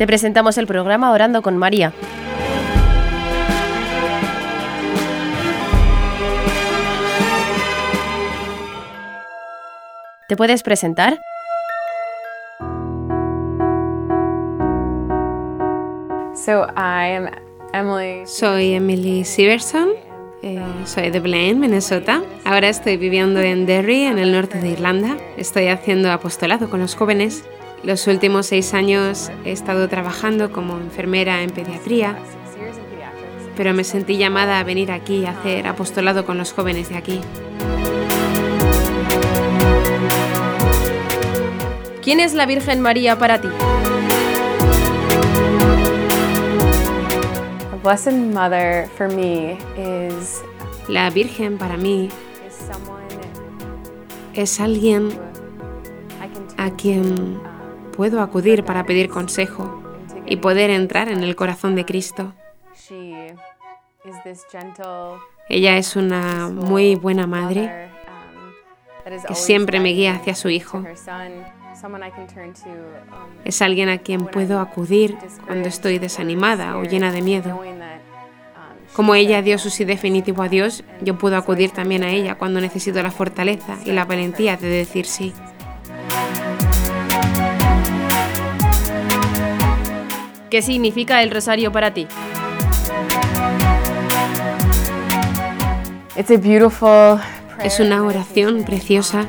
Te presentamos el programa Orando con María. ¿Te puedes presentar? Soy Emily Siverson, eh, soy de Blaine, Minnesota. Ahora estoy viviendo en Derry, en el norte de Irlanda. Estoy haciendo apostolado con los jóvenes. Los últimos seis años he estado trabajando como enfermera en pediatría, pero me sentí llamada a venir aquí a hacer apostolado con los jóvenes de aquí. ¿Quién es la Virgen María para ti? La Virgen para mí es alguien a quien puedo acudir para pedir consejo y poder entrar en el corazón de Cristo. Ella es una muy buena madre que siempre me guía hacia su hijo. Es alguien a quien puedo acudir cuando estoy desanimada o llena de miedo. Como ella dio su sí definitivo a Dios, yo puedo acudir también a ella cuando necesito la fortaleza y la valentía de decir sí. ¿Qué significa el rosario para ti? Es una oración preciosa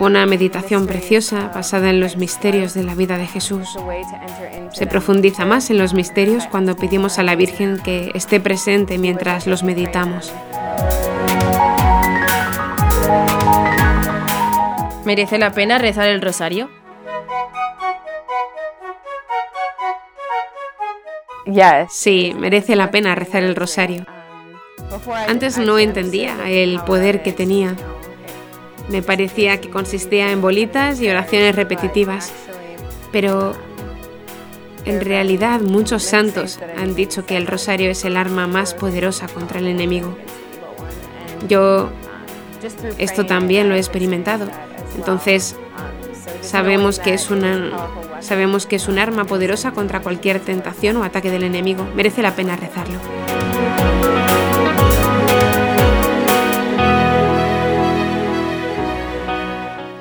una meditación preciosa basada en los misterios de la vida de Jesús. Se profundiza más en los misterios cuando pedimos a la Virgen que esté presente mientras los meditamos. ¿Merece la pena rezar el rosario? Sí, merece la pena rezar el rosario. Antes no entendía el poder que tenía me parecía que consistía en bolitas y oraciones repetitivas, pero en realidad muchos santos han dicho que el rosario es el arma más poderosa contra el enemigo. Yo esto también lo he experimentado. Entonces, sabemos que es una sabemos que es un arma poderosa contra cualquier tentación o ataque del enemigo. Merece la pena rezarlo.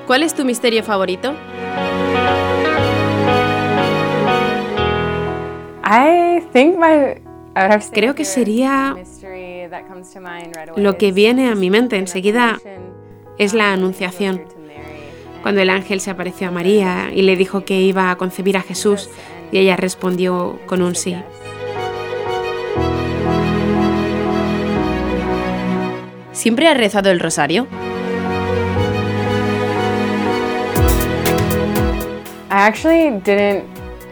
¿Cuál es tu misterio favorito? Creo que sería lo que viene a mi mente enseguida es la anunciación. Cuando el ángel se apareció a María y le dijo que iba a concebir a Jesús y ella respondió con un sí. ¿Siempre has rezado el rosario?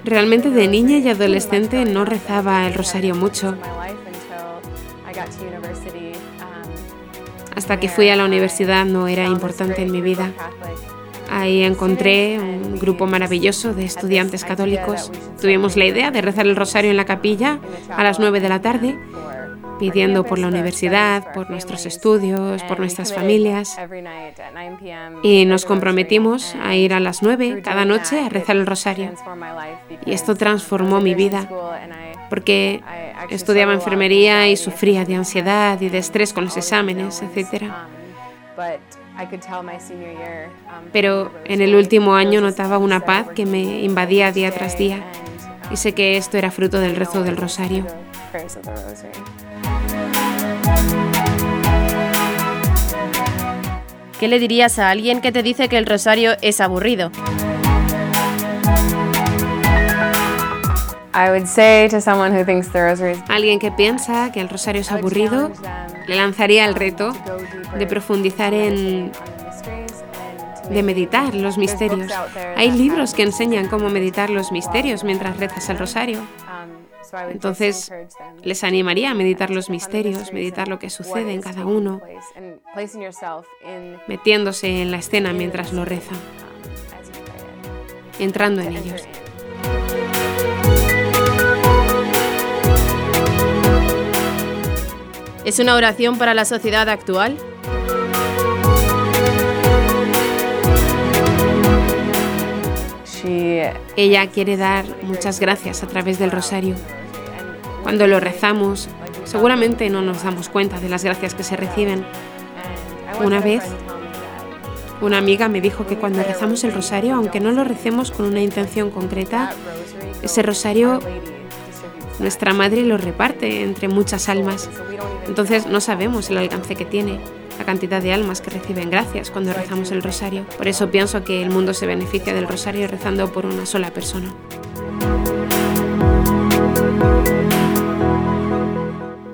Realmente de niña y adolescente no rezaba el rosario mucho. Hasta que fui a la universidad no era importante en mi vida. Ahí encontré un grupo maravilloso de estudiantes católicos. Tuvimos la idea de rezar el rosario en la capilla a las 9 de la tarde pidiendo por la universidad, por nuestros estudios, por nuestras familias. Y nos comprometimos a ir a las nueve cada noche a rezar el rosario. Y esto transformó mi vida, porque estudiaba enfermería y sufría de ansiedad y de estrés con los exámenes, etc. Pero en el último año notaba una paz que me invadía día tras día y sé que esto era fruto del rezo del rosario. ¿Qué le dirías a alguien que te dice que el rosario es aburrido? Alguien que piensa que el rosario es aburrido, le lanzaría el reto de profundizar en de meditar los misterios. Hay libros que enseñan cómo meditar los misterios mientras rezas el rosario. Entonces, les animaría a meditar los misterios, meditar lo que sucede en cada uno, metiéndose en la escena mientras lo rezan, entrando en ellos. ¿Es una oración para la sociedad actual? Ella quiere dar muchas gracias a través del rosario. Cuando lo rezamos, seguramente no nos damos cuenta de las gracias que se reciben. Una vez, una amiga me dijo que cuando rezamos el rosario, aunque no lo recemos con una intención concreta, ese rosario nuestra madre lo reparte entre muchas almas. Entonces no sabemos el alcance que tiene, la cantidad de almas que reciben gracias cuando rezamos el rosario. Por eso pienso que el mundo se beneficia del rosario rezando por una sola persona.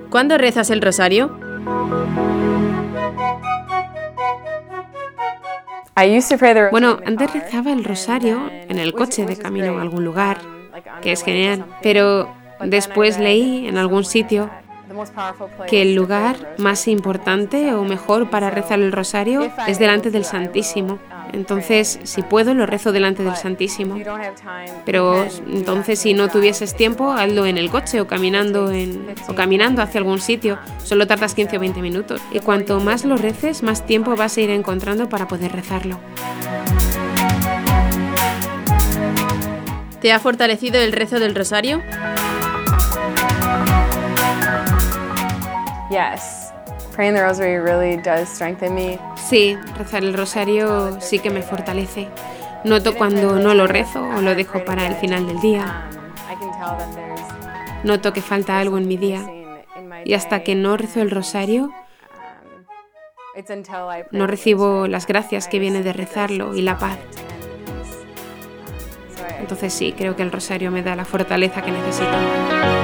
¿Cuándo rezas el rosario? Bueno, antes rezaba el rosario en el coche de camino a algún lugar, que es genial, pero después leí en algún sitio que el lugar más importante o mejor para rezar el rosario es delante del Santísimo. Entonces, si puedo, lo rezo delante del Santísimo. Pero entonces, si no tuvieses tiempo, hazlo en el coche o caminando, o caminando hacia algún sitio. Solo tardas 15 o 20 minutos. Y cuanto más lo reces, más tiempo vas a ir encontrando para poder rezarlo. ¿Te ha fortalecido el rezo del rosario? Yes. Praying the rosary really does strengthen me. Sí, rezar el rosario sí que me fortalece. Noto cuando no lo rezo o lo dejo para el final del día. Noto que falta algo en mi día. Y hasta que no rezo el rosario, no recibo las gracias que viene de rezarlo y la paz. Entonces sí, creo que el rosario me da la fortaleza que necesito.